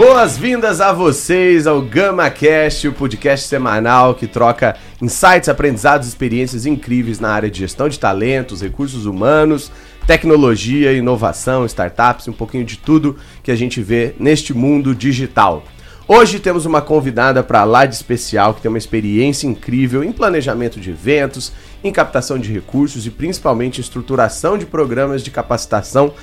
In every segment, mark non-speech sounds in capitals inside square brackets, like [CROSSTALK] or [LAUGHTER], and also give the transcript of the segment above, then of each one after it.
Boas-vindas a vocês ao GamaCast, o podcast semanal que troca insights, aprendizados experiências incríveis na área de gestão de talentos, recursos humanos, tecnologia, inovação, startups, um pouquinho de tudo que a gente vê neste mundo digital. Hoje temos uma convidada para lá de especial que tem uma experiência incrível em planejamento de eventos, em captação de recursos e principalmente estruturação de programas de capacitação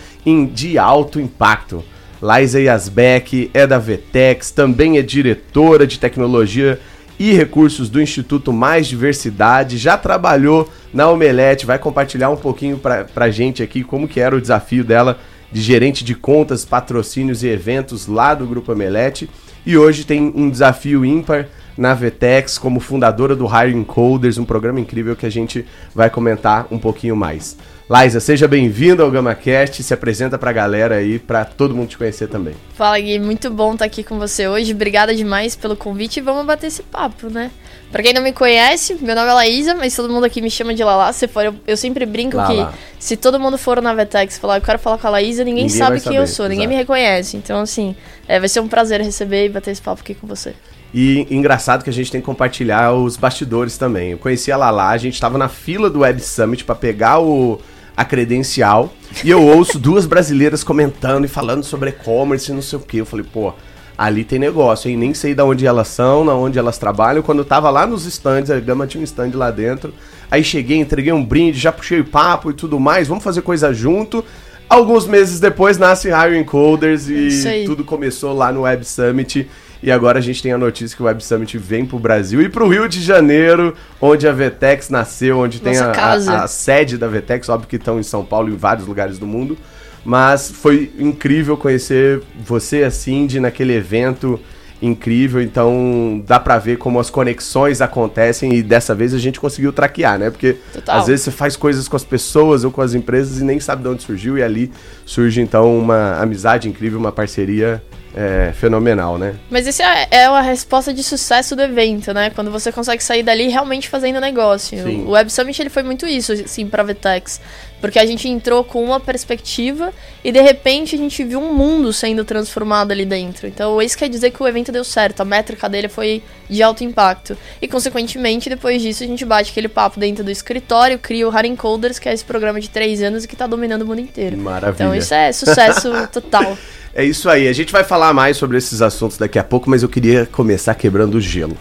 de alto impacto. Laisa Yasbeck é da Vetex, também é diretora de tecnologia e recursos do Instituto Mais Diversidade, já trabalhou na Omelete, vai compartilhar um pouquinho pra, pra gente aqui como que era o desafio dela de gerente de contas, patrocínios e eventos lá do Grupo Omelete. E hoje tem um desafio ímpar na Vetex como fundadora do Hiring Coders, um programa incrível que a gente vai comentar um pouquinho mais. Laisa, seja bem-vindo ao GamaCast, se apresenta pra galera aí, pra todo mundo te conhecer também. Fala Gui, muito bom estar aqui com você hoje, obrigada demais pelo convite e vamos bater esse papo, né? Pra quem não me conhece, meu nome é Laísa, mas todo mundo aqui me chama de Lala. Se for, eu, eu sempre brinco Lala. que se todo mundo for na Vetex e falar, eu quero falar com a Laísa, ninguém, ninguém sabe quem saber, eu sou, exato. ninguém me reconhece. Então, assim, é, vai ser um prazer receber e bater esse papo aqui com você. E engraçado que a gente tem que compartilhar os bastidores também. Eu conheci a Lala, a gente tava na fila do Web Summit para pegar o a credencial e eu ouço duas brasileiras comentando e falando sobre e-commerce e não sei o que. Eu falei, pô, ali tem negócio, hein? Nem sei de onde elas são, na onde elas trabalham. Quando eu tava lá nos stands, a Gama tinha um stand lá dentro. Aí cheguei, entreguei um brinde, já puxei o papo e tudo mais. Vamos fazer coisa junto. Alguns meses depois nasce Hiring Coders e tudo começou lá no Web Summit. E agora a gente tem a notícia que o Web Summit vem para o Brasil e para o Rio de Janeiro, onde a Vetex nasceu, onde tem a, a, a, sede da Vetex, óbvio que estão em São Paulo e em vários lugares do mundo. Mas foi incrível conhecer você, a Cindy, naquele evento incrível, então dá para ver como as conexões acontecem e dessa vez a gente conseguiu traquear, né? Porque Total. às vezes você faz coisas com as pessoas ou com as empresas e nem sabe de onde surgiu e ali surge então uma amizade incrível, uma parceria é, fenomenal, né? Mas isso é, é a resposta de sucesso do evento, né? Quando você consegue sair dali realmente fazendo negócio. Sim. O Web Summit ele foi muito isso, assim, pra Vtex. Porque a gente entrou com uma perspectiva e de repente a gente viu um mundo sendo transformado ali dentro. Então isso quer dizer que o evento deu certo, a métrica dele foi de alto impacto. E consequentemente, depois disso, a gente bate aquele papo dentro do escritório, cria o Haring Coders, que é esse programa de três anos e que está dominando o mundo inteiro. Maravilha. Então isso é sucesso [LAUGHS] total. É isso aí. A gente vai falar mais sobre esses assuntos daqui a pouco, mas eu queria começar quebrando o gelo.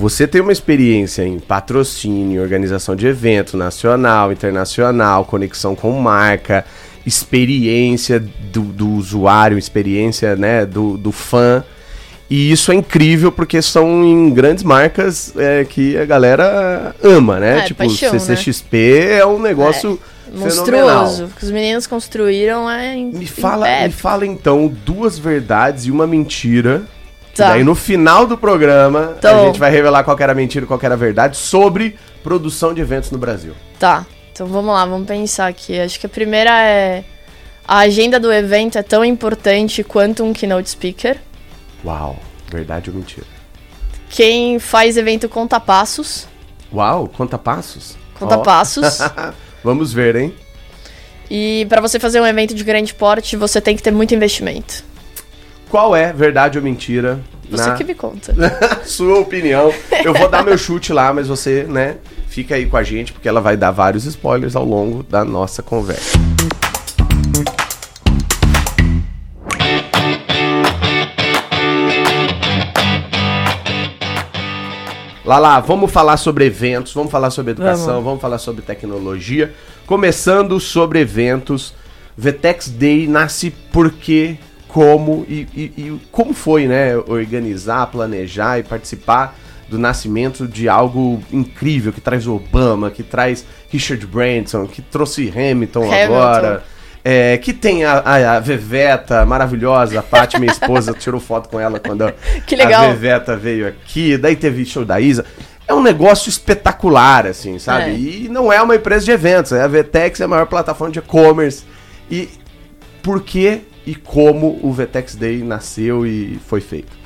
Você tem uma experiência em patrocínio, organização de evento nacional, internacional, conexão com marca, experiência do, do usuário, experiência né, do, do fã. E isso é incrível porque são em grandes marcas é, que a galera ama, né? É, tipo, paixão, CCXP né? é um negócio. É monstruoso. que os meninos construíram é me fala me fala então duas verdades e uma mentira tá. daí no final do programa então, a gente vai revelar qual era a mentira e qual era a verdade sobre produção de eventos no Brasil. Tá. Então vamos lá vamos pensar aqui. Acho que a primeira é a agenda do evento é tão importante quanto um keynote speaker. Uau. Verdade ou mentira? Quem faz evento conta passos. Uau conta passos? Conta oh. passos. [LAUGHS] Vamos ver, hein? E para você fazer um evento de grande porte, você tem que ter muito investimento. Qual é verdade ou mentira? Você na... que me conta. [LAUGHS] Sua opinião. Eu vou dar meu chute lá, mas você, né, fica aí com a gente porque ela vai dar vários spoilers ao longo da nossa conversa. Lá lá, vamos falar sobre eventos, vamos falar sobre educação, vamos, vamos falar sobre tecnologia. Começando sobre eventos, Vetex Day nasce porque, como e, e, e como foi, né? Organizar, planejar e participar do nascimento de algo incrível, que traz Obama, que traz Richard Branson, que trouxe Hamilton, Hamilton. agora. É, que tem a, a, a, Veveta maravilhosa, a Paty, minha esposa, [LAUGHS] tirou foto com ela quando a, a Veveta veio aqui. Daí teve show da Isa. É um negócio espetacular, assim, sabe? É. E não é uma empresa de eventos. É a Vtex é a maior plataforma de e-commerce. E por que e como o Vtex Day nasceu e foi feito?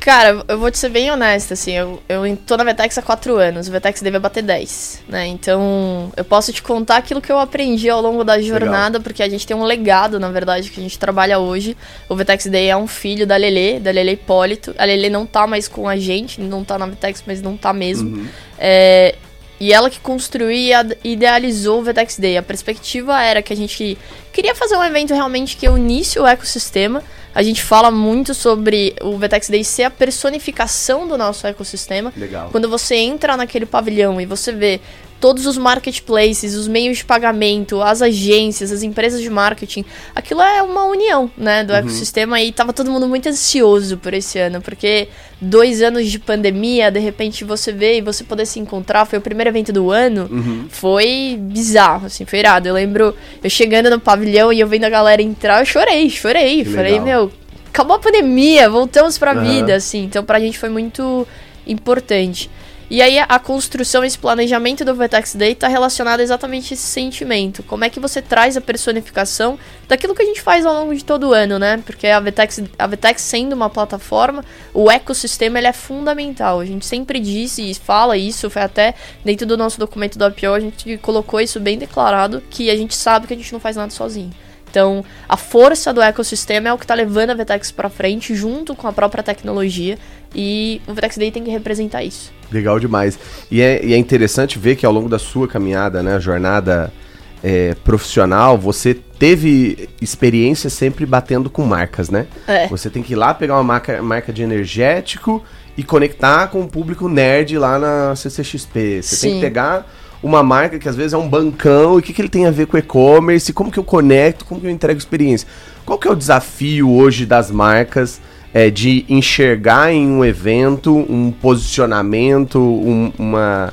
Cara, eu vou te ser bem honesta, assim, eu, eu tô na Vetex há 4 anos, o Vetex deve bater 10, né? Então, eu posso te contar aquilo que eu aprendi ao longo da jornada, Legal. porque a gente tem um legado, na verdade, que a gente trabalha hoje. O Vetex Day é um filho da Lele, da Lele Hipólito. A Lele não tá mais com a gente, não tá na Vetex, mas não tá mesmo. Uhum. É, e ela que construiu e idealizou o Vetex Day. A perspectiva era que a gente queria fazer um evento realmente que unisse o ecossistema, a gente fala muito sobre o Vetex Day ser a personificação do nosso ecossistema. Legal. Quando você entra naquele pavilhão e você vê todos os marketplaces, os meios de pagamento, as agências, as empresas de marketing, aquilo é uma união, né, do uhum. ecossistema e tava todo mundo muito ansioso por esse ano, porque dois anos de pandemia, de repente você vê e você poder se encontrar, foi o primeiro evento do ano, uhum. foi bizarro, assim, foi irado. Eu lembro eu chegando no pavilhão e eu vendo a galera entrar, eu chorei, chorei, que falei, legal. meu, acabou a pandemia, voltamos pra uhum. vida, assim, então pra gente foi muito importante. E aí a construção, esse planejamento do Vertex Day está relacionado exatamente a esse sentimento. Como é que você traz a personificação daquilo que a gente faz ao longo de todo o ano, né? Porque a Vertex, a Vertex sendo uma plataforma, o ecossistema ele é fundamental. A gente sempre diz e fala isso, foi até dentro do nosso documento do APO, a gente colocou isso bem declarado, que a gente sabe que a gente não faz nada sozinho. Então, a força do ecossistema é o que está levando a Vtex para frente, junto com a própria tecnologia, e o Vtex Day tem que representar isso. Legal demais. E é, e é interessante ver que ao longo da sua caminhada, né, jornada é, profissional, você teve experiência sempre batendo com marcas, né? É. Você tem que ir lá pegar uma marca, marca de energético e conectar com o público nerd lá na CCXP. Você Sim. tem que pegar uma marca que às vezes é um bancão, e o que, que ele tem a ver com e-commerce, como que eu conecto, como que eu entrego experiência. Qual que é o desafio hoje das marcas é, de enxergar em um evento um posicionamento, um, uma,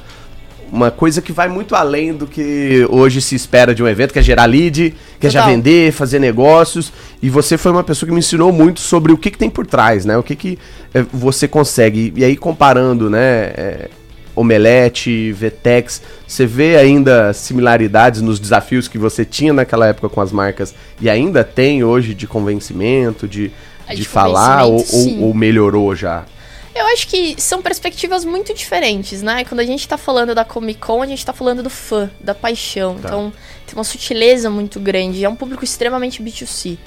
uma coisa que vai muito além do que hoje se espera de um evento, que é gerar lead, que é já vender, fazer negócios. E você foi uma pessoa que me ensinou muito sobre o que, que tem por trás, né? O que, que é, você consegue. E aí, comparando, né? É, Omelete, Vetex, você vê ainda similaridades nos desafios que você tinha naquela época com as marcas e ainda tem hoje de convencimento, de, de, de falar ou, ou, ou, melhorou já? Eu acho que são perspectivas muito diferentes, né? Quando a gente tá falando da Comic Con, a gente tá falando do fã, da paixão. Tá. Então, tem uma sutileza muito grande. É um público extremamente B2C.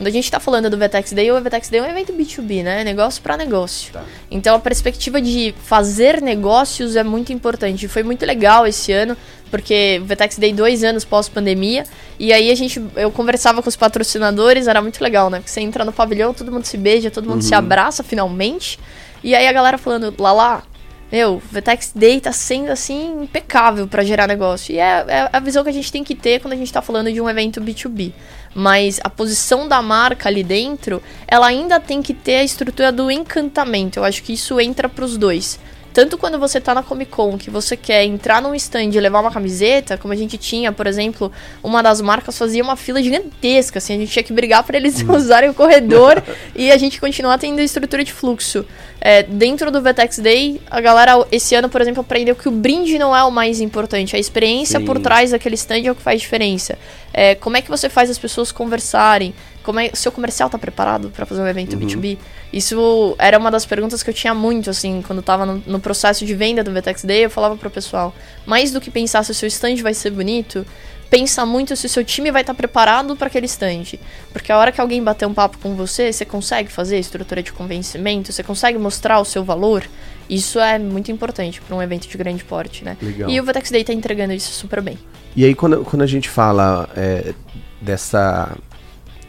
Quando a gente está falando do Vetex Day, o Vetex Day é um evento B2B, né? Negócio para negócio. Tá. Então a perspectiva de fazer negócios é muito importante. Foi muito legal esse ano, porque o Vetex Day dois anos pós-pandemia. E aí a gente, eu conversava com os patrocinadores, era muito legal, né? Porque você entra no pavilhão, todo mundo se beija, todo mundo uhum. se abraça finalmente. E aí a galera falando, lá lá, meu, Vetex Day tá sendo assim impecável para gerar negócio. E é, é, a visão que a gente tem que ter quando a gente tá falando de um evento B2B mas a posição da marca ali dentro, ela ainda tem que ter a estrutura do encantamento. Eu acho que isso entra para os dois. Tanto quando você tá na Comic Con, que você quer entrar num stand e levar uma camiseta, como a gente tinha, por exemplo, uma das marcas fazia uma fila gigantesca, assim, a gente tinha que brigar para eles [LAUGHS] hum. usarem o corredor [LAUGHS] e a gente continuar tendo estrutura de fluxo. É, dentro do Vetex Day, a galera esse ano, por exemplo, aprendeu que o brinde não é o mais importante, a experiência Sim. por trás daquele stand é o que faz diferença. É, como é que você faz as pessoas conversarem? Como é, seu comercial está preparado para fazer um evento uhum. B2B? Isso era uma das perguntas que eu tinha muito, assim, quando estava no, no, processo de venda do Vetex Day, eu falava pro pessoal, mais do que pensar se o seu stand vai ser bonito, pensa muito se o seu time vai estar tá preparado para aquele stand. Porque a hora que alguém bater um papo com você, você consegue fazer estrutura de convencimento, você consegue mostrar o seu valor. Isso é muito importante para um evento de grande porte, né? Legal. E o Vetex Day está entregando isso super bem. E aí, quando, quando a gente fala é, dessa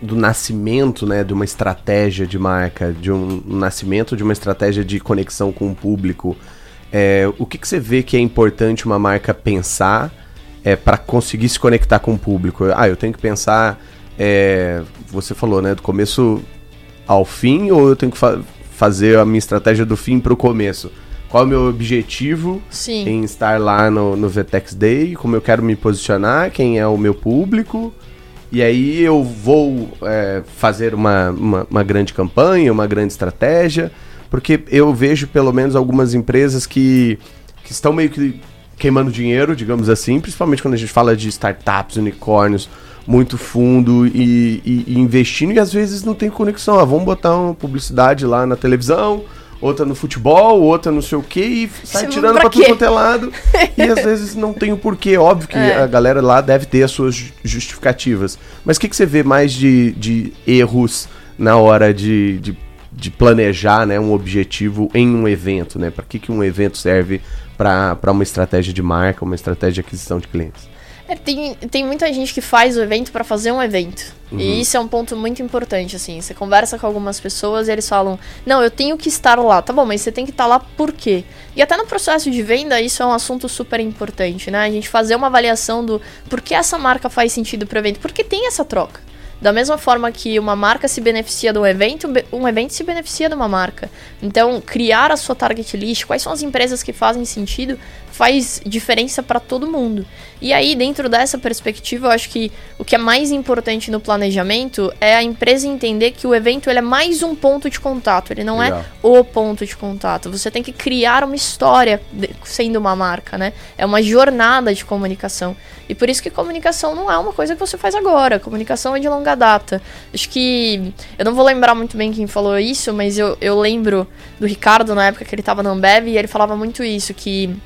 do nascimento né, de uma estratégia de marca, de um nascimento de uma estratégia de conexão com o público, é, o que, que você vê que é importante uma marca pensar é, para conseguir se conectar com o público? Ah, eu tenho que pensar, é, você falou, né, do começo ao fim, ou eu tenho que fa fazer a minha estratégia do fim para o começo? qual é o meu objetivo Sim. em estar lá no, no VTEX Day, como eu quero me posicionar, quem é o meu público. E aí eu vou é, fazer uma, uma, uma, grande campanha, uma grande estratégia, porque eu vejo pelo menos algumas empresas que, que estão meio que queimando dinheiro, digamos assim, principalmente quando a gente fala de startups, unicórnios, muito fundo e, e, e investindo, e às vezes não tem conexão. Ah, vamos botar uma publicidade lá na televisão, outra no futebol, outra não sei o que, e sai tirando pra, pra tudo quanto é lado. e às [LAUGHS] vezes não tem o porquê. Óbvio que é. a galera lá deve ter as suas justificativas. Mas o que, que você vê mais de, de erros na hora de, de, de planejar né, um objetivo em um evento? Né? Para que, que um evento serve para uma estratégia de marca, uma estratégia de aquisição de clientes? É, tem, tem muita gente que faz o evento para fazer um evento. Uhum. E isso é um ponto muito importante, assim. Você conversa com algumas pessoas e eles falam: Não, eu tenho que estar lá. Tá bom, mas você tem que estar lá por quê? E até no processo de venda, isso é um assunto super importante, né? A gente fazer uma avaliação do por que essa marca faz sentido para o evento. Porque tem essa troca. Da mesma forma que uma marca se beneficia de um evento, um evento se beneficia de uma marca. Então, criar a sua target list, quais são as empresas que fazem sentido, faz diferença para todo mundo. E aí, dentro dessa perspectiva, eu acho que o que é mais importante no planejamento é a empresa entender que o evento ele é mais um ponto de contato, ele não é Legal. é o ponto de contato. Você tem que criar uma história sendo uma marca, né? É uma jornada de comunicação. E por isso que comunicação não é uma coisa que você faz agora. Comunicação é de longa data. Acho que. Eu não vou lembrar muito bem quem falou isso, mas eu, eu lembro do Ricardo na época que ele estava na Ambev e ele falava muito isso, que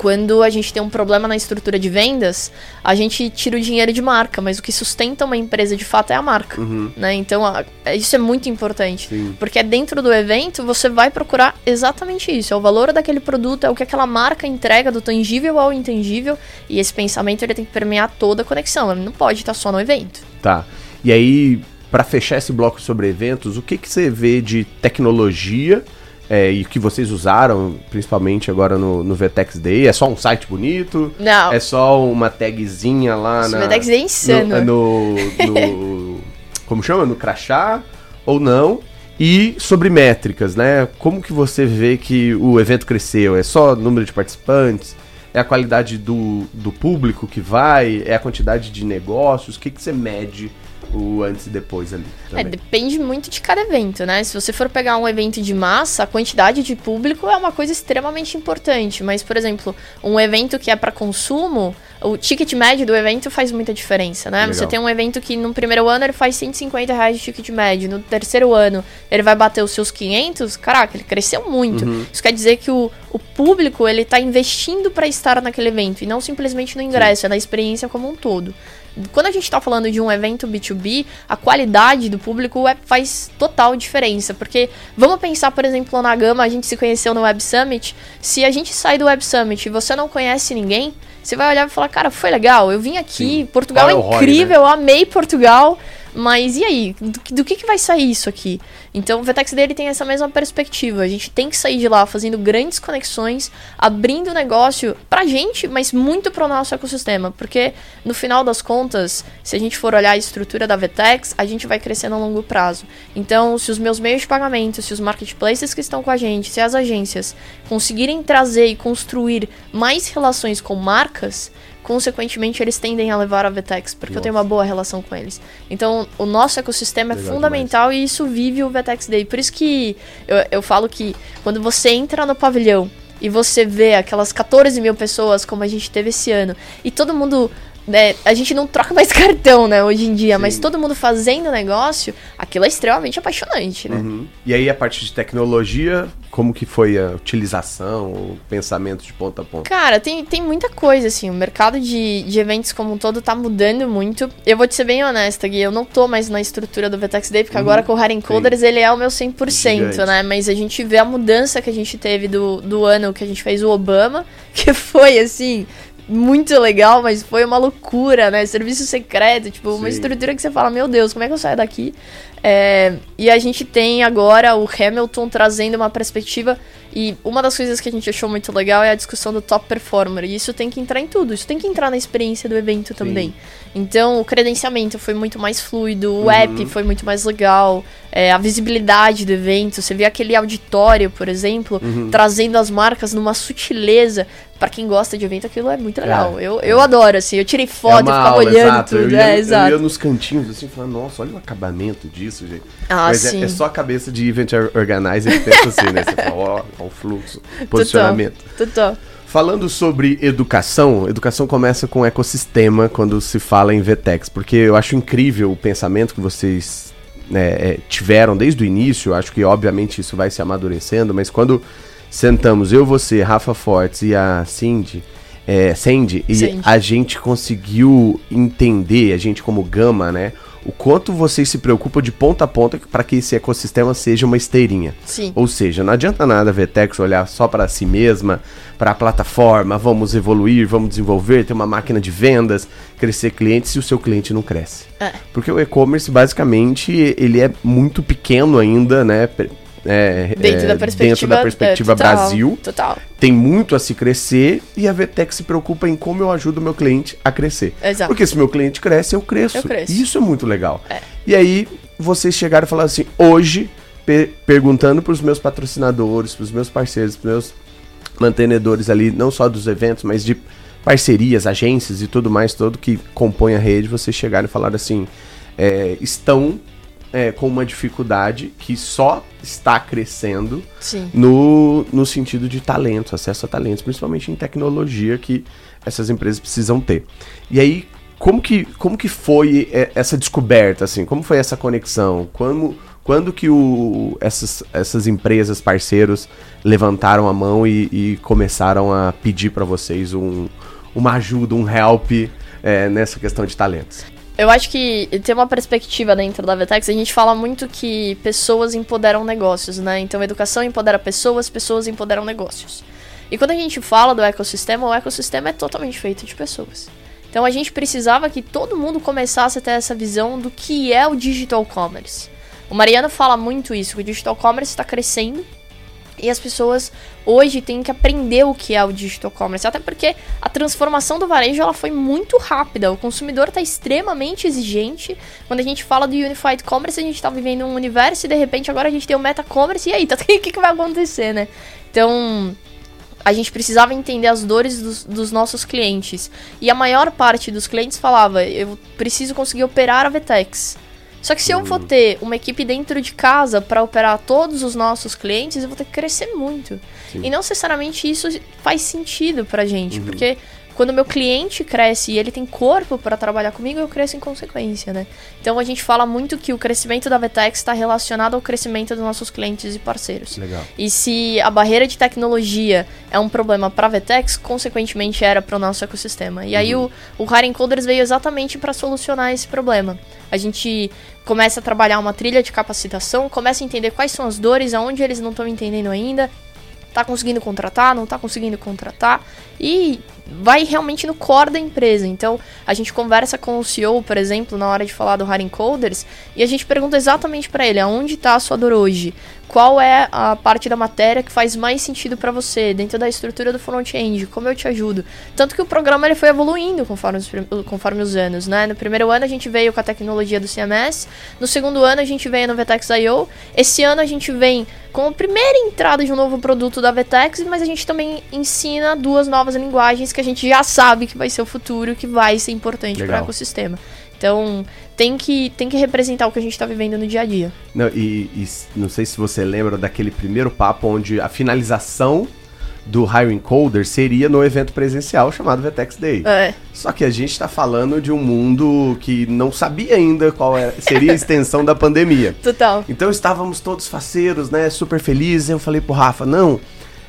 quando a gente tem um problema na estrutura de vendas, a gente tira o dinheiro de marca, mas o que sustenta uma empresa de fato é a marca. Uhum. Né? Então, a, isso é muito importante. Sim. Porque dentro do evento você vai procurar exatamente isso. É o valor daquele produto, é o que aquela marca entrega, do tangível ao intangível. E esse pensamento ele tem que permear toda a conexão. Ele não pode estar só no evento. Tá. E aí, para fechar esse bloco sobre eventos, o que, que você vê de tecnologia? É, e que vocês usaram, principalmente agora no, no VTEX Day? É só um site bonito? Não. É só uma tagzinha lá Esse na... VTEX Day é insano. No, no, no [LAUGHS] como chama? No crachá? Ou não? E sobre métricas, né? Como que você vê que o evento cresceu? É só número de participantes? É a qualidade do, do público que vai? É a quantidade de negócios? O que, que você mede o antes e depois ali. É, depende muito de cada evento, né? Se você for pegar um evento de massa, a quantidade de público é uma coisa extremamente importante. Mas, por exemplo, um evento que é para consumo, o ticket médio do evento faz muita diferença, né? Legal. Você tem um evento que no primeiro ano ele faz 150 reais de ticket médio, no terceiro ano ele vai bater os seus 500, caraca, ele cresceu muito. Uhum. Isso quer dizer que o, o público ele tá investindo para estar naquele evento e não simplesmente no ingresso, Sim. é na experiência como um todo quando a gente está falando de um evento B2B, a qualidade do público é, faz total diferença. Porque vamos pensar, por exemplo, na Gama, a gente se conheceu no Web Summit. Se a gente sai do Web Summit e você não conhece ninguém, você vai olhar e falar, cara, foi legal, eu vim aqui, Sim. Portugal é, é incrível, Roy, né? eu amei Portugal. Mas e aí? Do, do, que, que vai sair isso aqui? Então o Vetex dele tem essa mesma perspectiva. A gente tem que sair de lá fazendo grandes conexões, abrindo negócio pra gente, mas muito pro nosso ecossistema. Porque no final das contas, se a gente for olhar a estrutura da Vetex, a gente vai crescendo a longo prazo. Então, se os meus meios de pagamento, se os marketplaces que estão com a gente, se as agências conseguirem trazer e construir mais relações com marcas, consequentemente eles tendem a levar a Vtex, porque Nossa. eu tenho uma boa relação com eles. Então, o nosso ecossistema é Legal é fundamental demais. e isso vive o Vtex Day. Por isso que eu, eu falo que quando você entra no pavilhão e você vê aquelas 14 mil pessoas como a gente teve esse ano, e todo mundo né, a gente não troca mais [LAUGHS] cartão, né, hoje em dia, Sim. mas todo mundo fazendo negócio, aquilo é extremamente apaixonante, né? Uhum. E aí a parte de tecnologia, como que foi a utilização, o pensamento de ponta a ponta? Cara, tem, tem muita coisa, assim, o mercado de, de eventos como um todo tá mudando muito. Eu vou te ser bem honesta, Gui, eu não tô mais na estrutura do VTEX Day, porque uhum. agora com o Hard Coders ele é o meu 100%, Gigante. né, mas a gente vê a mudança que a gente teve do, do ano que a gente fez o Obama, [LAUGHS] que foi, assim, muito legal, mas foi uma loucura, né? Serviço secreto, tipo, Sim. uma estrutura que você fala, meu Deus, como é que eu saio daqui? É, e a gente tem agora o Hamilton trazendo uma perspectiva. E uma das coisas que a gente achou muito legal é a discussão do top performer. E isso tem que entrar em tudo, isso tem que entrar na experiência do evento também. Então o credenciamento foi muito mais fluido, o uhum. app foi muito mais legal, é, a visibilidade do evento. Você vê aquele auditório, por exemplo, uhum. trazendo as marcas numa sutileza. Para quem gosta de evento, aquilo é muito legal. É, eu, é. eu adoro, assim. Eu tirei foto, é ficava olhando exato. tudo. Eu ia, é, exato. eu ia nos cantinhos, assim, falando, nossa, olha o acabamento disso, gente. Ah, Mas é, sim. É, é, só a cabeça de event organizer que pensa assim, né? Você fala, ó, ó o fluxo, posicionamento. Total. Falando sobre educação, educação começa com ecossistema quando se fala em VTEX, porque eu acho incrível o pensamento que vocês né, é, tiveram desde o início, acho que obviamente isso vai se amadurecendo, mas quando sentamos eu, você, Rafa Fortes e a Cindy, é, Sandy, e Sandy. a gente conseguiu entender, a gente como Gama, né, o quanto vocês se preocupam de ponta a ponta para que esse ecossistema seja uma esteirinha. Sim. Ou seja, não adianta nada a Vetex olhar só para si mesma, para a plataforma, vamos evoluir, vamos desenvolver, ter uma máquina de vendas, crescer clientes se o seu cliente não cresce. É. Porque o e-commerce basicamente ele é muito pequeno ainda, né? É, dentro, é, da perspectiva, dentro da perspectiva é, total, Brasil. Total. Tem muito a se crescer e a VTEC se preocupa em como eu ajudo o meu cliente a crescer. Exato. Porque se meu cliente cresce, eu cresço. Eu cresço. Isso é muito legal. É. E aí, vocês chegaram e falaram assim: hoje, perguntando para os meus patrocinadores, para os meus parceiros, para meus mantenedores ali, não só dos eventos, mas de parcerias, agências e tudo mais, todo que compõe a rede, vocês chegaram e falaram assim: é, estão é, com uma dificuldade que só está crescendo no, no sentido de talentos, acesso a talentos, principalmente em tecnologia que essas empresas precisam ter. E aí, como que, como que foi é, essa descoberta, assim? Como foi essa conexão? Quando, quando que o, essas, essas empresas, parceiros, levantaram a mão e, e começaram a pedir para vocês um, uma ajuda, um help é, nessa questão de talentos? Eu acho que tem uma perspectiva dentro da Vetex, a gente fala muito que pessoas empoderam negócios, né? Então, educação empodera pessoas, pessoas empoderam negócios. E quando a gente fala do ecossistema, o ecossistema é totalmente feito de pessoas. Então, a gente precisava que todo mundo começasse a ter essa visão do que é o digital commerce. O Mariano fala muito isso, que o digital commerce está crescendo e as pessoas hoje têm que aprender o que é o digital commerce, até porque a transformação do varejo ela foi muito rápida. O consumidor está extremamente exigente. Quando a gente fala do unified commerce, a gente está vivendo um universo e de repente agora a gente tem o meta commerce e aí, tá, [LAUGHS] o que, que vai acontecer, né? Então, a gente precisava entender as dores dos, dos, nossos clientes. E a maior parte dos clientes falava: eu preciso conseguir operar a Vetex. Só que se eu vou ter uma equipe dentro de casa para operar todos os nossos clientes, eu vou ter que crescer muito. Sim. E não necessariamente isso faz sentido pra gente, uhum. porque quando o meu cliente cresce e ele tem corpo para trabalhar comigo, eu cresço em consequência, né? Então a gente fala muito que o crescimento da Vetex está relacionado ao crescimento dos nossos clientes e parceiros. Legal. E se a barreira de tecnologia é um problema para a Vetex, consequentemente era para o nosso ecossistema. E uhum. aí o, o Hiring Coders veio exatamente para solucionar esse problema. A gente começa a trabalhar uma trilha de capacitação, começa a entender quais são as dores, aonde eles não estão entendendo ainda, tá conseguindo contratar, não tá conseguindo contratar e vai realmente no core da empresa. Então, a gente conversa com o CEO, por exemplo, na hora de falar do Hiring Coders, e a gente pergunta exatamente para ele, aonde está a sua dor hoje? Qual é a parte da matéria que faz mais sentido para você dentro da estrutura do front-end? Como eu te ajudo? Tanto que o programa ele foi evoluindo conforme os, conforme os anos, né? No primeiro ano a gente veio com a tecnologia do CMS, no segundo ano a gente veio no Vetex IO, esse ano a gente vem com a primeira entrada de um novo produto da Vetex, mas a gente também ensina duas novas linguagens que a gente já sabe que vai ser o futuro, que vai ser importante para o ecossistema. Então, tem que, tem que representar o que a gente está vivendo no dia a dia. Não, e, e, não sei se você lembra daquele primeiro papo onde a finalização do Hiring Coder seria no evento presencial chamado Vetex Day. É. Só que a gente está falando de um mundo que não sabia ainda qual era, seria a extensão da pandemia. [LAUGHS] Total. Então estávamos todos faceiros, né? Super felizes. Eu falei pro Rafa, não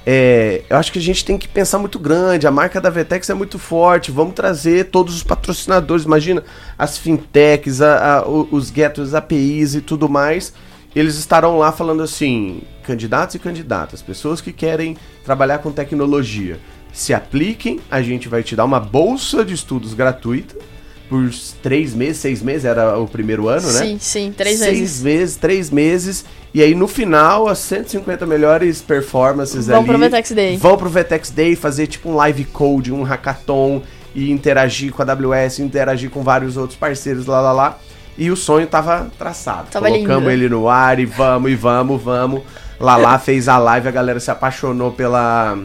é, eu acho que a gente tem que pensar muito grande. A marca da Vetex é muito forte. Vamos trazer todos os patrocinadores. Imagina as fintechs, a, a, os getters, APIs e tudo mais. Eles estarão lá falando assim: candidatos e candidatas, pessoas que querem trabalhar com tecnologia, se apliquem. A gente vai te dar uma bolsa de estudos gratuita por três meses, seis meses, era o primeiro ano, sim, né? Sim, sim, três seis meses. Seis meses, três meses. E aí no final, as 150 melhores performances vão ali. Vão pro Vetex Day. Vão pro Vetex Day fazer tipo um live code, um hackathon. e interagir com a AWS, interagir com vários outros parceiros, lá, lá, lá. E o sonho tava traçado. Tava Colocamos lindo. ele no ar e vamos, e vamos, vamos. Lá, lá fez a live, a galera se apaixonou pela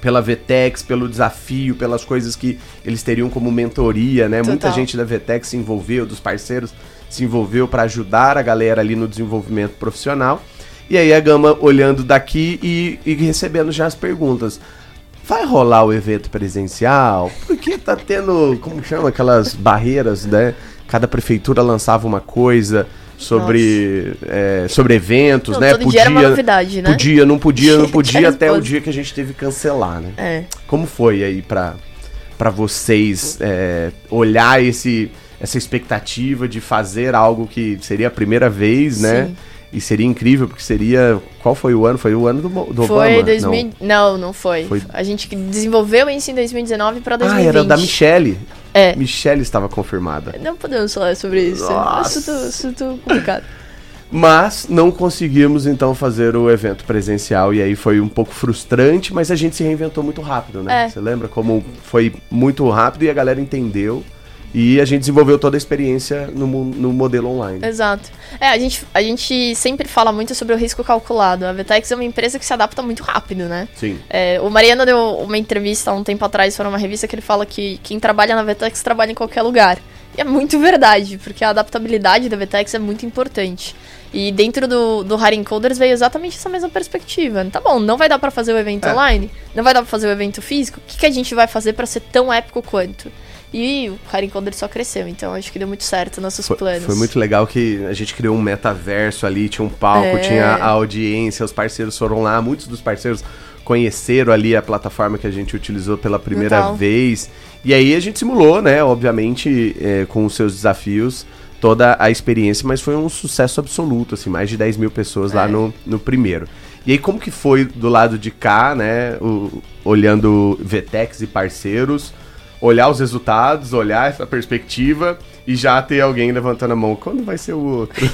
pela Vetex, pelo desafio, pelas coisas que eles teriam como mentoria, né? Total. Muita gente da Vetex se envolveu, dos parceiros se envolveu para ajudar a galera ali no desenvolvimento profissional. E aí a Gama olhando daqui e, e recebendo já as perguntas. Vai rolar o evento presencial? Porque tá tendo, como chama, aquelas barreiras, né? Cada prefeitura lançava uma coisa sobre, é, sobre eventos, Não, né? todo dia era uma novidade, né? Podia, não podia, não [LAUGHS] podia, até o dia que a gente teve que cancelar, né? É. Como foi aí pra, pra vocês é, olhar esse, essa expectativa de fazer algo que seria a primeira vez, né? Sim. E seria incrível, porque seria. Qual foi o ano? Foi o ano do, do Foi Obama? 2000. Não. não, foi. Foi- A gente desenvolveu isso em 2019 pra Não. Ah, 2020. era da Michelle. É. Michelle estava confirmada. Não podemos falar sobre isso. Nossa. Assunto, assunto complicado. Mas não conseguimos então fazer o evento presencial e aí foi um pouco frustrante, mas a gente se reinventou muito rápido, né? É. Você lembra como foi muito rápido e a galera entendeu e a gente desenvolveu toda a experiência no, no modelo online. Exato. É, a gente, a gente sempre fala muito sobre o risco calculado. A Vetex é uma empresa que se adapta muito rápido, né? Sim. É, o Mariano deu uma entrevista há um tempo atrás para uma revista que ele fala que quem trabalha na Vetex trabalha em qualquer lugar. E é muito verdade, porque a adaptabilidade da Vetex é muito importante. E dentro do, do Hiring Coders veio exatamente essa mesma perspectiva. Tá bom, não vai dar para fazer o evento É. online, não vai dar para fazer o evento físico. O que, que a gente vai fazer para ser tão épico quanto? E o Hiring Coders só cresceu, então acho que deu muito certo nossos Foi, planos. foi muito legal que a gente criou um metaverso ali, tinha um palco, É. tinha a audiência, os parceiros foram lá, muitos dos parceiros conheceram ali a plataforma que a gente utilizou pela primeira vez. E aí a gente simulou, né, obviamente, é, com os seus desafios, toda a experiência, mas foi um sucesso absoluto, assim, mais de 10 mil pessoas lá É. no, no primeiro. E aí como que foi do lado de cá, né, o- olhando Vetex e parceiros, olhar os resultados, olhar essa perspectiva e já ter alguém levantando a mão. Quando vai ser o outro?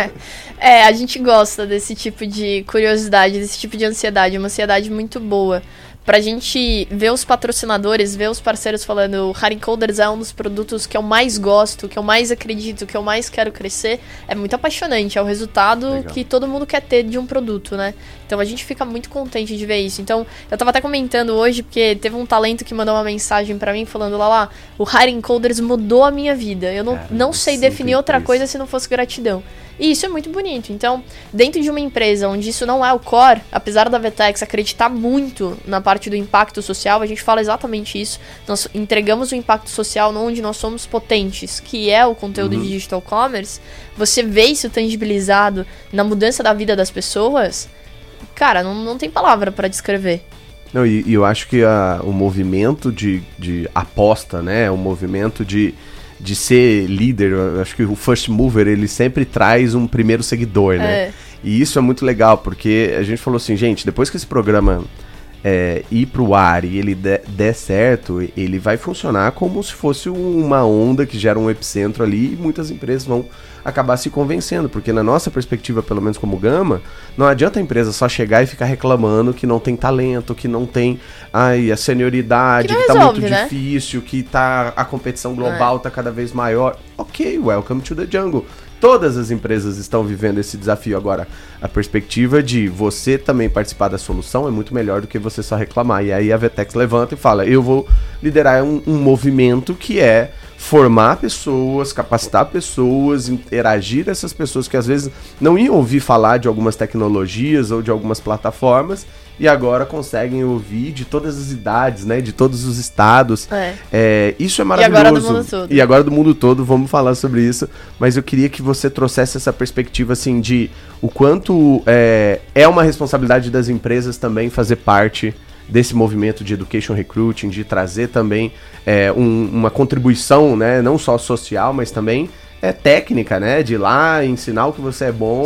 [LAUGHS] é, a gente gosta desse tipo de curiosidade, desse tipo de ansiedade, uma ansiedade muito boa. Pra gente ver os patrocinadores, ver os parceiros falando, o Haring Coders é um dos produtos que eu mais gosto, que eu mais acredito, que eu mais quero crescer, é muito apaixonante, é o resultado Legal. que todo mundo quer ter de um produto, né? Então a gente fica muito contente de ver isso. Então, eu tava até comentando hoje, porque teve um talento que mandou uma mensagem pra mim falando lá lá, o Hiring Coders mudou a minha vida. Eu não, Cara, não sei definir outra isso. coisa se não fosse gratidão. E isso é muito bonito. Então, dentro de uma empresa onde isso não é o core, apesar da Vetex acreditar muito na parte do impacto social, a gente fala exatamente isso. Nós entregamos o impacto social onde nós somos potentes, que é o conteúdo Uhum. de digital commerce. Você vê isso tangibilizado na mudança da vida das pessoas. Cara, não, não tem palavra pra descrever. Não, e, e eu acho que a- o movimento de, de aposta, né? O movimento de, de ser líder, eu acho que o first mover, ele sempre traz um primeiro seguidor, né? É. E isso é muito legal, porque a gente falou assim, gente, depois que esse programa é, ir pro ar e ele der, der certo, ele vai funcionar como se fosse uma onda que gera um epicentro ali e muitas empresas vão acabar se convencendo, porque na nossa perspectiva, pelo menos como Gama, não adianta a empresa só chegar e ficar reclamando que não tem talento, que não tem ai, a senioridade, Que que, tá resolve, muito né? difícil, que tá a competição global tá cada vez maior. Ok, welcome to the jungle. Todas as empresas estão vivendo esse desafio agora. A perspectiva de você também participar da solução é muito melhor do que você só reclamar. E aí a Vetex levanta e fala: Eu vou liderar um, um movimento que é formar pessoas, capacitar pessoas, interagir essas pessoas que às vezes não iam ouvir falar de algumas tecnologias ou de algumas plataformas e agora conseguem ouvir de todas as idades, né? De todos os estados. É. É, isso é agora maravilhoso. do mundo todo. E agora do mundo todo, vamos falar sobre isso. Mas eu queria que você trouxesse essa perspectiva, assim, de o quanto é, é uma responsabilidade das empresas também fazer parte desse movimento de education recruiting, de trazer também é, um- uma contribuição, né, não só social, mas também é técnica, né, de ir lá ensinar o que você é bom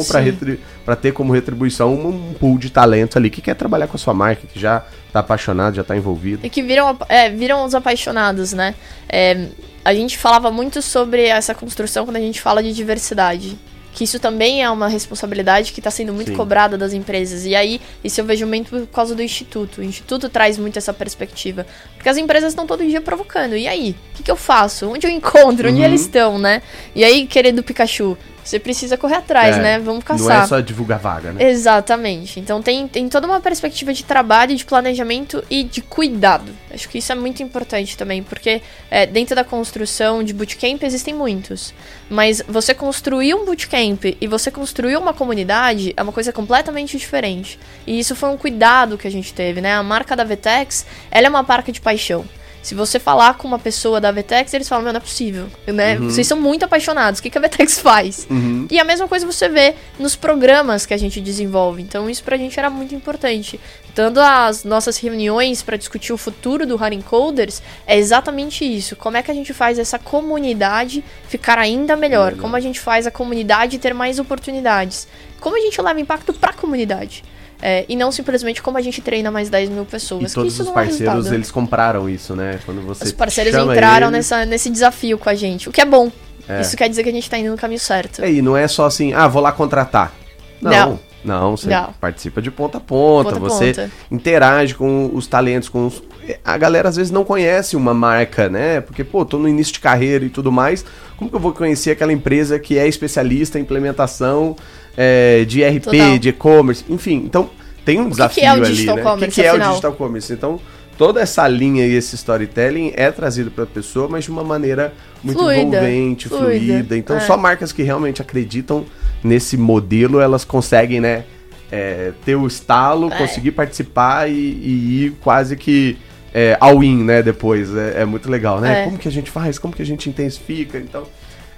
para ter como retribuição um, um pool de talento ali que quer trabalhar com a sua marca, que já tá apaixonado, já tá envolvido. E que viram, é, viram os apaixonados, né? É, a gente falava muito sobre essa construção quando a gente fala de diversidade. Que isso também é uma responsabilidade que está sendo muito Sim. cobrada das empresas. E aí, isso eu vejo muito por causa do Instituto. O Instituto traz muito essa perspectiva. Porque as empresas estão todo dia provocando. E aí? O que, que eu faço? Onde eu encontro? Onde uhum. eles estão, né? E aí, querido Pikachu, você precisa correr atrás, é, né? Vamos caçar. Não é só divulgar vaga, né? Exatamente. Então tem, tem toda uma perspectiva de trabalho, de planejamento e de cuidado. Acho que isso é muito importante também, porque é, dentro da construção de bootcamp existem muitos. Mas você construir um bootcamp e você construir uma comunidade é uma coisa completamente diferente. E isso foi um cuidado que a gente teve, né? A marca da Vetex, ela é uma marca de paixão. Se você falar com uma pessoa da Vetex, eles falam, meu, não é possível, né? Uhum. Vocês são muito apaixonados, o que, que a Vetex faz? Uhum. E a mesma coisa você vê nos programas que a gente desenvolve. Então isso pra gente era muito importante. Tanto as nossas reuniões para discutir o futuro do Hard Coders é exatamente isso. Como é que a gente faz essa comunidade ficar ainda melhor? Como a gente faz a comunidade ter mais oportunidades? Como a gente leva impacto para a comunidade? É, e não simplesmente como a gente treina mais 10 mil pessoas. E todos os é parceiros, é eles compraram isso, né? Quando você Os parceiros entraram eles... nessa, nesse desafio com a gente, o que é bom. É. Isso quer dizer que a gente tá indo no caminho certo. É, e não é só assim, ah, vou lá contratar. Não. Não, não você não. participa de ponta a ponta, ponta você ponta. interage com os talentos, com os... A galera às vezes não conhece uma marca, né? Porque, pô, tô no início de carreira e tudo mais. Como que eu vou conhecer aquela empresa que é especialista em implementação é, de RP, Total. de e-commerce, enfim. Então, tem um o desafio que, que é o digital ali, né? Commerce, o que, que é o digital commerce? Então, toda essa linha e esse storytelling é trazido para a pessoa, mas de uma maneira muito fluida, envolvente, fluida. fluida. Então, é. só marcas que realmente acreditam nesse modelo, elas conseguem, né, é, ter o estalo, é. conseguir participar e, e, ir quase que é, all-in, né, depois. É, é muito legal, né? É. Como que a gente faz? Como que a gente intensifica? Então,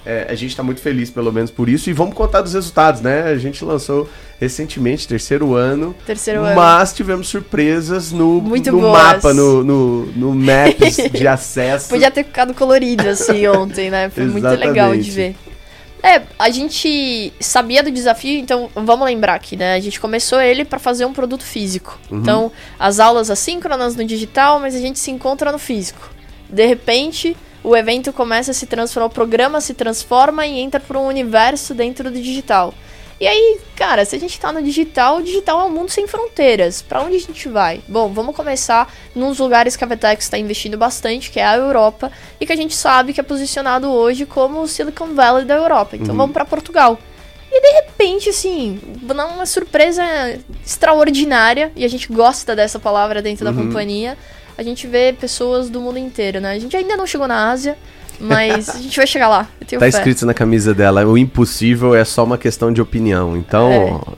é, a gente está muito feliz, pelo menos por isso. E vamos contar dos resultados, né? A gente lançou recentemente, terceiro ano. Terceiro ano. Mas tivemos surpresas no, muito no mapa, no, no, no Maps [LAUGHS] de acesso. Podia ter ficado colorido assim [LAUGHS] ontem, né? Foi muito legal de ver. É, a gente sabia do desafio, então vamos lembrar aqui, né? A gente começou ele para fazer um produto físico. Uhum. Então, as aulas assíncronas no digital, mas a gente se encontra no físico. De repente, o evento começa a se transformar, o programa se transforma e entra para um universo dentro do digital. E aí, cara, se a gente tá no digital, o digital é um mundo sem fronteiras. Para onde a gente vai? Bom, vamos começar nos lugares que a Vetex está investindo bastante, que é a Europa, e que a gente sabe que é posicionado hoje como o Silicon Valley da Europa. Então uhum. vamos para Portugal. E de repente, assim, uma surpresa extraordinária, e a gente gosta dessa palavra dentro uhum. da companhia a gente vê pessoas do mundo inteiro, né? A gente ainda não chegou na Ásia, mas a gente vai chegar lá. tá fé. escrito na camisa dela: o impossível é só uma questão de opinião. Então,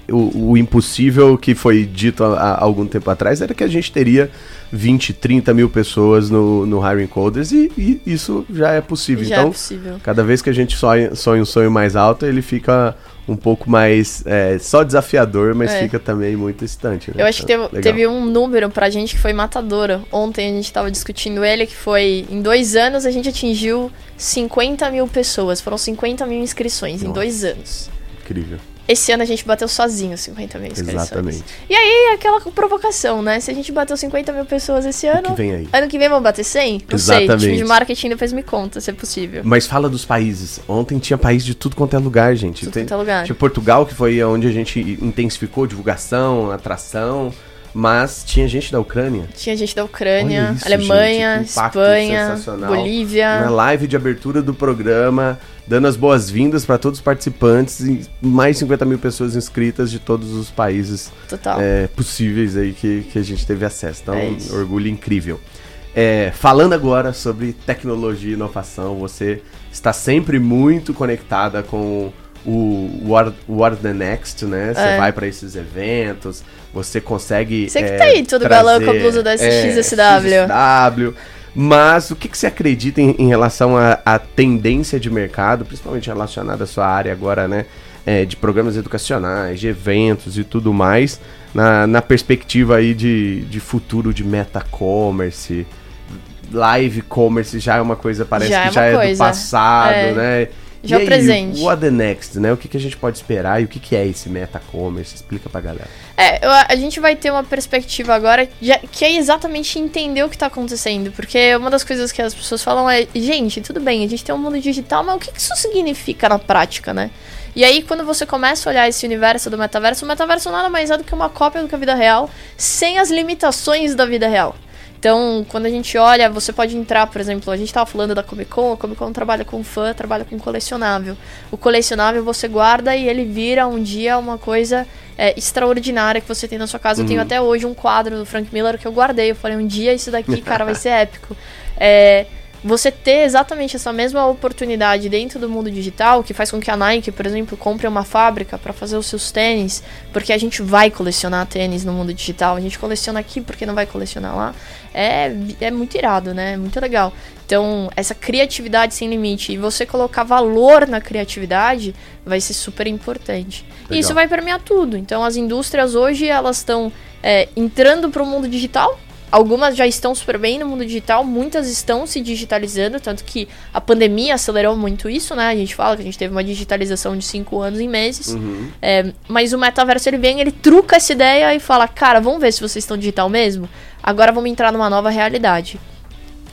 é. o, o, impossível que foi dito há, algum tempo atrás era que a gente teria 20, 30 mil pessoas no, no Hiring Coders e, e isso já é possível. Já é então, é possível. cada vez que a gente sonha, sonha um sonho mais alto, ele fica um pouco mais é, só desafiador, mas é. fica também muito distante. Né? Eu acho que teve, teve, um número pra gente que foi matadora. Ontem a gente tava discutindo ele, que foi em dois anos a gente atingiu 50 mil pessoas. Foram 50 mil inscrições Nossa. em dois anos. Incrível. Esse ano a gente bateu sozinho 50 mil inscrições. Exatamente. E aí, aquela provocação, né? Se a gente bateu 50 mil pessoas esse ano. Que vem aí? Ano que vem vamos bater 100? Não Exatamente. sei. O time de marketing depois me conta se é possível. Mas fala dos países. Ontem tinha país de tudo quanto é lugar, gente. Tudo Tem, quanto é lugar. Tinha Portugal, que foi onde a gente intensificou divulgação, atração. Mas tinha gente da Ucrânia. Tinha gente da Ucrânia, isso, Alemanha, gente, Espanha, Bolívia. Na live de abertura do programa, dando as boas-vindas para todos os participantes e mais 50 mil pessoas inscritas de todos os países é, possíveis aí que, que a gente teve acesso. Então, é um orgulho incrível. É, falando agora sobre tecnologia e inovação, você está sempre muito conectada com o What, What the Next, né? Você é. vai para esses eventos, você consegue. Você que é, tá aí todo galão com a blusa da SXSW. É, XSW. Mas o que, que você acredita em, em relação à tendência de mercado, principalmente relacionada à sua área agora, né? É, de programas educacionais, de eventos e tudo mais, na, na perspectiva aí de, de futuro de meta-commerce, live commerce já é uma coisa, parece já que é já é do passado, é. né? Já e aí, presente. What the next, né? O que, que a gente pode esperar e o que, que é esse meta-commerce? Explica pra galera. É, a gente vai ter uma perspectiva agora que é exatamente entender o que tá acontecendo. Porque uma das coisas que as pessoas falam é, gente, tudo bem, a gente tem um mundo digital, mas o que, que isso significa na prática, né? E aí, quando você começa a olhar esse universo do metaverso, o metaverso nada mais é do que uma cópia do que a vida real, sem as limitações da vida real. Então, quando a gente olha, você pode entrar, por exemplo, a gente estava falando da Comic Con, a Comic Con trabalha com fã, trabalha com colecionável. O colecionável você guarda e ele vira um dia uma coisa é, extraordinária que você tem na sua casa. Uhum. Eu tenho uhum. até hoje um quadro do Frank Miller que eu guardei. Eu falei, um dia isso daqui, cara, vai [LAUGHS] ser épico. É, você ter exatamente essa mesma oportunidade dentro do mundo digital, que faz com que a Nike, por exemplo, compre uma fábrica para fazer os seus tênis, porque a gente vai colecionar tênis no mundo digital, a gente coleciona aqui porque não vai colecionar lá, é, é muito irado, né? É muito legal. Então, essa criatividade sem limite e você colocar valor na criatividade vai ser super importante. E isso vai permear tudo. Então, as indústrias hoje elas estão é, entrando para o mundo digital Algumas já estão super bem no mundo digital, muitas estão se digitalizando, tanto que a pandemia acelerou muito isso, né? A gente fala que a gente teve uma digitalização de cinco anos em meses. Uhum. É, mas o metaverso ele vem, ele truca essa ideia e fala: cara, vamos ver se vocês estão digital mesmo. Agora vamos entrar numa nova realidade.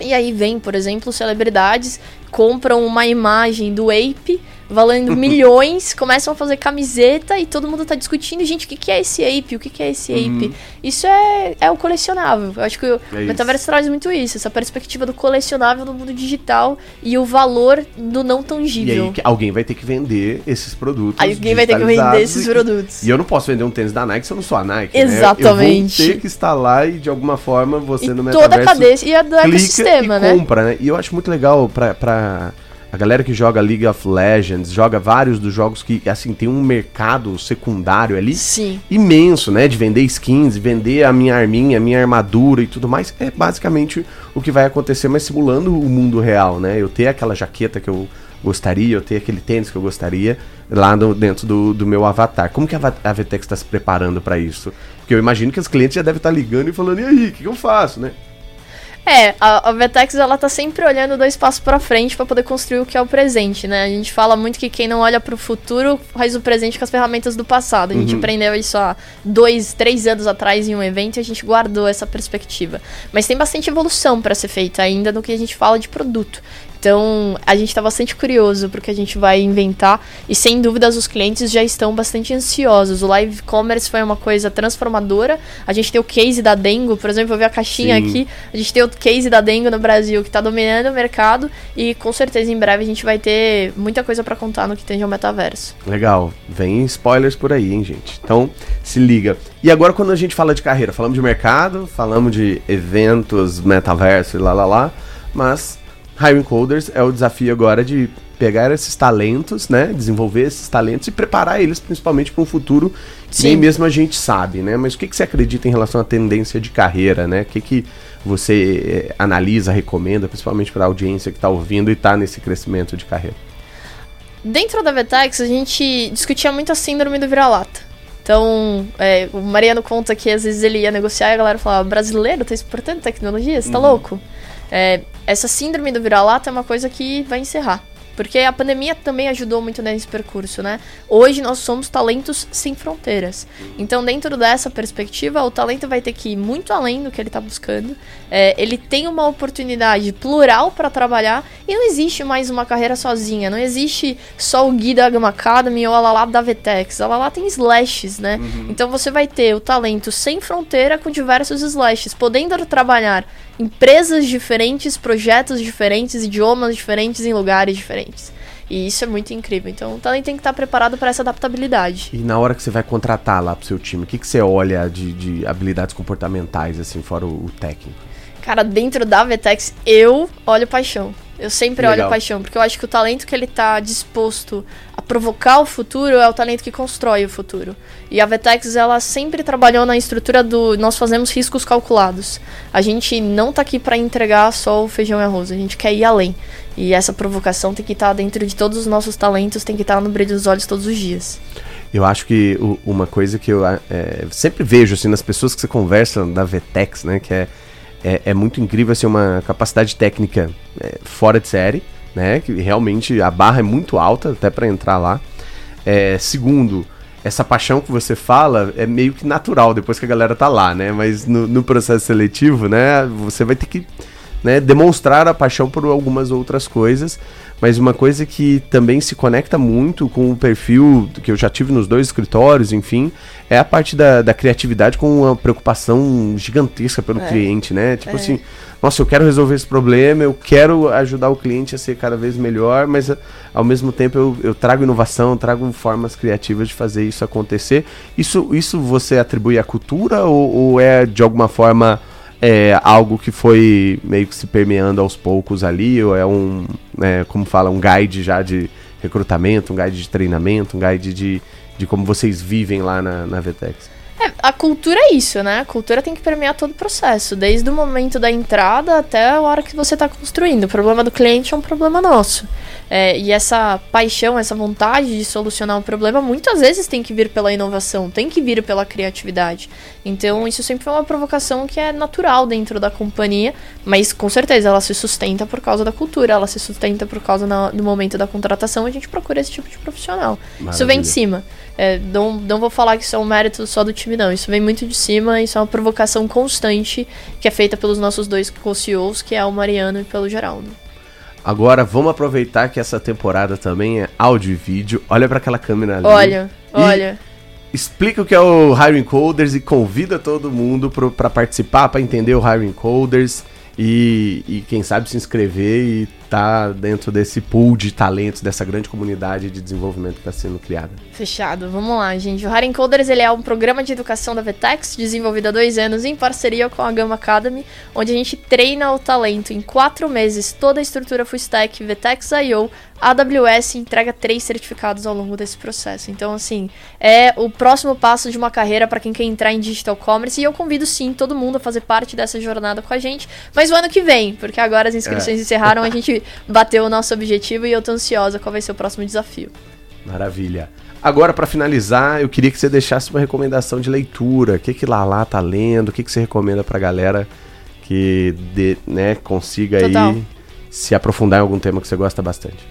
E aí vem, por exemplo, celebridades compram uma imagem do Ape valendo [LAUGHS] milhões, começam a fazer camiseta e todo mundo tá discutindo, gente, o que, que é esse ape? O que, que é esse uhum. ape? Isso é, é o colecionável. Eu acho que o é metaverso traz muito isso, essa perspectiva do colecionável no mundo digital e o valor do não tangível. E aí alguém vai ter que vender esses produtos. Alguém vai ter que vender esses produtos. E, e eu não posso vender um tênis da Nike se eu não sou a Nike. Exatamente. Né? Eu vou ter que estar lá e de alguma forma você e no metaverso. Toda a cadeia e a do ecossistema, né? compra, né? E eu acho muito legal pra. pra a galera que joga League of Legends, joga vários dos jogos que, assim, tem um mercado secundário ali Sim. imenso, né? De vender skins, vender a minha arminha, a minha armadura e tudo mais. É basicamente o que vai acontecer, mas simulando o mundo real, né? Eu ter aquela jaqueta que eu gostaria, eu ter aquele tênis que eu gostaria lá no, dentro do, do meu avatar. Como que a, a VTEX está se preparando para isso? Porque eu imagino que os clientes já devem estar tá ligando e falando, e aí, o que, que eu faço, né? É, a, a Vetex ela tá sempre olhando dois passos para frente para poder construir o que é o presente, né? A gente fala muito que quem não olha para o futuro faz o presente com as ferramentas do passado. A gente uhum. aprendeu isso há dois, três anos atrás em um evento e a gente guardou essa perspectiva. Mas tem bastante evolução para ser feita ainda no que a gente fala de produto. Então, a gente está bastante curioso porque a gente vai inventar e sem dúvidas os clientes já estão bastante ansiosos. O live commerce foi uma coisa transformadora. A gente tem o case da Dengo, por exemplo, eu vi a caixinha Sim. aqui. A gente tem o case da Dengo no Brasil que está dominando o mercado e com certeza em breve a gente vai ter muita coisa para contar no que tem o metaverso. Legal. Vem spoilers por aí, hein, gente. Então, se liga. E agora quando a gente fala de carreira, falamos de mercado, falamos de eventos, metaverso e lá lá lá, mas Hiring Coders é o desafio agora de pegar esses talentos, né, desenvolver esses talentos e preparar eles principalmente para um futuro que nem mesmo a gente sabe, né? Mas o que, que você acredita em relação à tendência de carreira, né? O que, que você eh, analisa, recomenda, principalmente para a audiência que está ouvindo e está nesse crescimento de carreira? Dentro da Vetex, a gente discutia muito a síndrome do vira-lata. Então, é, o Mariano conta que às vezes ele ia negociar e a galera falava: brasileiro tá exportando tecnologia? Você tá uhum. louco? É, essa síndrome do vira-lata é uma coisa que vai encerrar. Porque a pandemia também ajudou muito nesse percurso, né? Hoje nós somos talentos sem fronteiras. Então, dentro dessa perspectiva, o talento vai ter que ir muito além do que ele está buscando. É, ele tem uma oportunidade plural para trabalhar e não existe mais uma carreira sozinha. Não existe só o Gui da Gama Academy ou a Lala da Vetex. A Lala tem slashes, né? Uhum. Então, você vai ter o talento sem fronteira com diversos slashes, podendo trabalhar empresas diferentes, projetos diferentes, idiomas diferentes em lugares diferentes. E isso é muito incrível. Então, o talento tem que estar preparado para essa adaptabilidade. E na hora que você vai contratar lá pro seu time, o que, que você olha de, de habilidades comportamentais, assim, fora o, o técnico? Cara, dentro da Vetex, eu olho paixão. Eu sempre Legal. olho paixão, porque eu acho que o talento que ele está disposto a provocar o futuro é o talento que constrói o futuro. E a Vetex, ela sempre trabalhou na estrutura do nós fazemos riscos calculados. A gente não está aqui para entregar só o feijão e arroz, a gente quer ir além. E essa provocação tem que estar tá dentro de todos os nossos talentos, tem que estar tá no brilho dos olhos todos os dias. Eu acho que uma coisa que eu é, sempre vejo assim nas pessoas que você conversa da Vetex, né, que é é, é muito incrível, assim, uma capacidade técnica é, fora de série, né? Que realmente a barra é muito alta até para entrar lá. É, segundo, essa paixão que você fala é meio que natural depois que a galera tá lá, né? Mas no, no processo seletivo, né? Você vai ter que né, demonstrar a paixão por algumas outras coisas. Mas uma coisa que também se conecta muito com o perfil que eu já tive nos dois escritórios, enfim, é a parte da, da criatividade com uma preocupação gigantesca pelo é. cliente, né? Tipo é. assim, nossa, eu quero resolver esse problema, eu quero ajudar o cliente a ser cada vez melhor, mas ao mesmo tempo eu, eu trago inovação, trago formas criativas de fazer isso acontecer. Isso, isso você atribui à cultura ou, ou é de alguma forma é algo que foi meio que se permeando aos poucos ali, ou é um, é, como fala, um guide já de recrutamento, um guide de treinamento, um guide de, de como vocês vivem lá na, na Vetex? É, a cultura é isso, né? A cultura tem que permear todo o processo, desde o momento da entrada até a hora que você está construindo. O problema do cliente é um problema nosso. É, e essa paixão, essa vontade de solucionar um problema, muitas vezes tem que vir pela inovação, tem que vir pela criatividade. Então, isso sempre foi uma provocação que é natural dentro da companhia, mas com certeza ela se sustenta por causa da cultura, ela se sustenta por causa na, do momento da contratação, a gente procura esse tipo de profissional. Maravilha. Isso vem de cima. É, não, não vou falar que isso é um mérito só do time, não. Isso vem muito de cima, isso é uma provocação constante que é feita pelos nossos dois co-CEOs, que é o Mariano e pelo Geraldo. Agora vamos aproveitar que essa temporada também é áudio e vídeo. Olha para aquela câmera ali. Olha, olha. Explica o que é o Hiring Coders e convida todo mundo para participar, para entender o Hiring Coders e, e quem sabe se inscrever e tá dentro desse pool de talentos, dessa grande comunidade de desenvolvimento que está sendo criada. Fechado, vamos lá, gente. O Hiring Coders ele é um programa de educação da Vetex, desenvolvido há dois anos em parceria com a Gama Academy, onde a gente treina o talento em quatro meses, toda a estrutura full stack, Vetex I.O., AWS entrega três certificados ao longo desse processo. Então, assim, é o próximo passo de uma carreira para quem quer entrar em digital commerce. E eu convido sim todo mundo a fazer parte dessa jornada com a gente. Mas o ano que vem, porque agora as inscrições é. encerraram, a gente bateu o nosso objetivo e eu tô ansiosa qual vai ser o próximo desafio. Maravilha. Agora, para finalizar, eu queria que você deixasse uma recomendação de leitura. O que que Lala tá lendo? O que que você recomenda pra galera que de, né, consiga Total. aí se aprofundar em algum tema que você gosta bastante?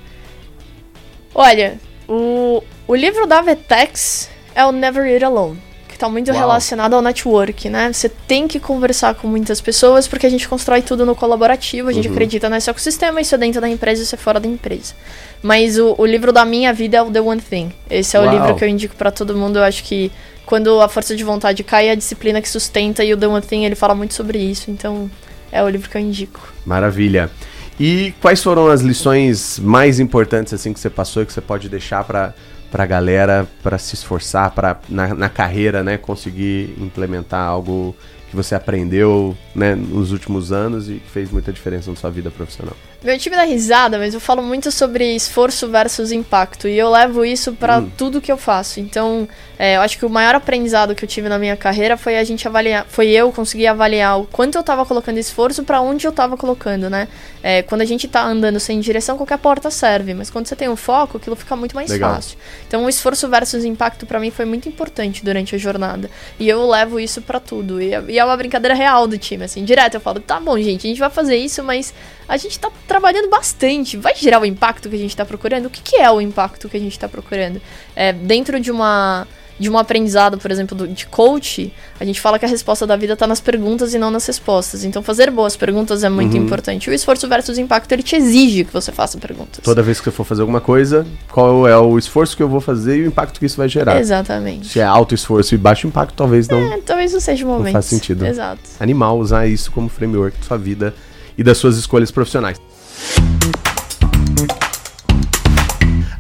Olha, o, o livro da Vetex é o Never Eat Alone, está muito Uau. relacionado ao network, né? Você tem que conversar com muitas pessoas porque a gente constrói tudo no colaborativo, a gente uhum. acredita nesse ecossistema, isso é dentro da empresa, isso é fora da empresa. Mas o, o livro da minha vida é o The One Thing. Esse é Uau. o livro que eu indico para todo mundo. Eu acho que quando a força de vontade cai, é a disciplina que sustenta e o The One Thing ele fala muito sobre isso. Então é o livro que eu indico. Maravilha. E quais foram as lições mais importantes assim que você passou e que você pode deixar para para a galera para se esforçar para na, na, carreira né conseguir implementar algo que você aprendeu né, nos últimos anos e que fez muita diferença na sua vida profissional meu time dá risada, mas eu falo muito sobre esforço versus impacto. E eu levo isso para hum. tudo que eu faço. Então, é, eu acho que o maior aprendizado que eu tive na minha carreira foi a gente avaliar. Foi eu conseguir avaliar o quanto eu tava colocando esforço para onde eu tava colocando, né? É, quando a gente tá andando sem direção, qualquer porta serve. Mas quando você tem um foco, aquilo fica muito mais Legal. fácil. Então, o esforço versus impacto para mim foi muito importante durante a jornada. E eu levo isso para tudo. E, é, e é uma brincadeira real do time, assim. Direto eu falo, tá bom, gente, a gente vai fazer isso, mas a gente tá trabalhando bastante. Vai gerar o impacto que a gente está procurando? O que, que, é o impacto que a gente está procurando? É, dentro de uma de um aprendizado, por exemplo, do, de coach, a gente fala que a resposta da vida está nas perguntas e não nas respostas. Então, fazer boas perguntas é muito uhum. importante. O esforço versus impacto, ele te exige que você faça perguntas. Toda vez que você for fazer alguma coisa, qual é o esforço que eu vou fazer e o impacto que isso vai gerar. Exatamente. Se é alto esforço e baixo impacto, talvez não. É, talvez não seja o momento. Não faz sentido. Exato. Animal usar isso como framework da sua vida e das suas escolhas profissionais.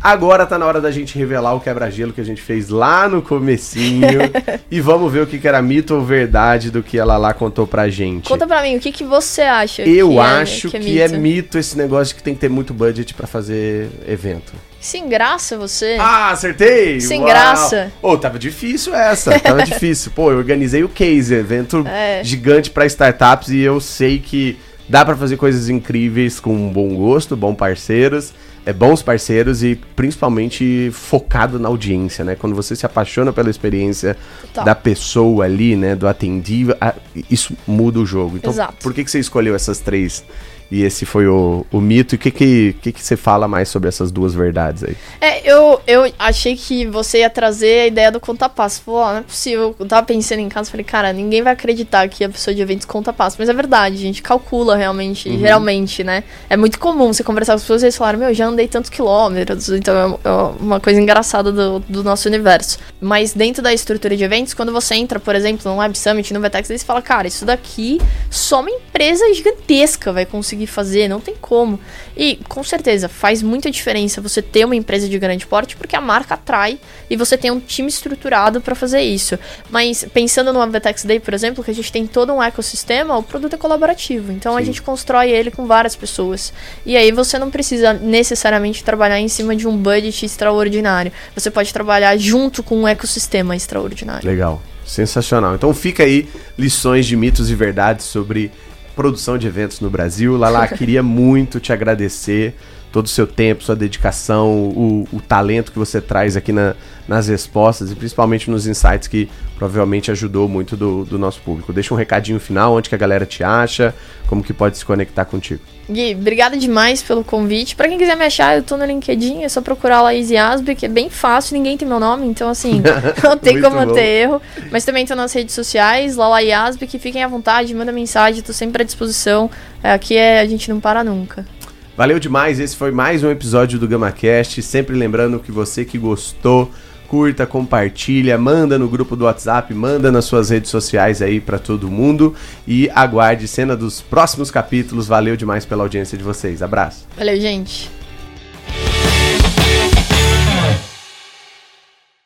Agora tá na hora da gente revelar o quebra-gelo que a gente fez lá no comecinho [LAUGHS] e vamos ver o que, que era mito ou verdade do que ela lá contou pra gente. Conta pra mim, o que, que você acha Eu que é, acho é, que, é, que mito? é mito esse negócio de que tem que ter muito budget para fazer evento. Sem graça você. Ah, acertei! Sem Uau. graça. Ô, oh, tava difícil essa, tava [LAUGHS] difícil. Pô, eu organizei o Case, evento é. gigante para startups e eu sei que Dá para fazer coisas incríveis com bom gosto, bons parceiros, é, bons parceiros e principalmente focado na audiência, né? Quando você se apaixona pela experiência Total. da pessoa ali, né? Do atendido, isso muda o jogo. Então, Exato. por que, que você escolheu essas três e esse foi o, o mito. E o que, que, que, que você fala mais sobre essas duas verdades aí? É, eu, eu achei que você ia trazer a ideia do conta passo. Falou, oh, não é possível. Eu tava pensando em casa, falei, cara, ninguém vai acreditar que a pessoa de eventos conta passo. Mas é verdade, a gente calcula realmente, uhum. geralmente, né? É muito comum você conversar com as pessoas e eles falarem, meu, já andei tantos quilômetros. Então é, é uma coisa engraçada do, do nosso universo. Mas dentro da estrutura de eventos, quando você entra, por exemplo, no Web Summit, no Vetex, eles falam, cara, isso daqui só uma empresa gigantesca vai conseguir conseguir fazer, não tem como. E com certeza faz muita diferença você ter uma empresa de grande porte porque a marca atrai e você tem um time estruturado para fazer isso. Mas pensando no Avetex Day, por exemplo, que a gente tem todo um ecossistema, o produto é colaborativo. Então Sim. a gente constrói ele com várias pessoas. E aí você não precisa necessariamente trabalhar em cima de um budget extraordinário. Você pode trabalhar junto com um ecossistema extraordinário. Legal. Sensacional. Então fica aí lições de mitos e verdades sobre produção de eventos no Brasil. Lala, queria muito te agradecer todo o seu tempo, sua dedicação, o, o talento que você traz aqui na, nas respostas e principalmente nos insights que provavelmente ajudou muito do, do nosso público. Deixa um recadinho final, onde que a galera te acha, como que pode se conectar contigo. Gui, obrigada demais pelo convite. Para quem quiser me achar, eu tô no LinkedIn, é só procurar Laís Yasby, que é bem fácil, ninguém tem meu nome, então assim, [LAUGHS] não tem como bom. ter erro. Mas também tô nas redes sociais, Lala Yasby, que fiquem à vontade, manda mensagem, tô sempre à disposição. É, aqui é, a gente não para nunca. Valeu demais, esse foi mais um episódio do GamaCast. Sempre lembrando que você que gostou, curta, compartilha, manda no grupo do WhatsApp, manda nas suas redes sociais aí para todo mundo e aguarde cena dos próximos capítulos. Valeu demais pela audiência de vocês. Abraço. Valeu, gente.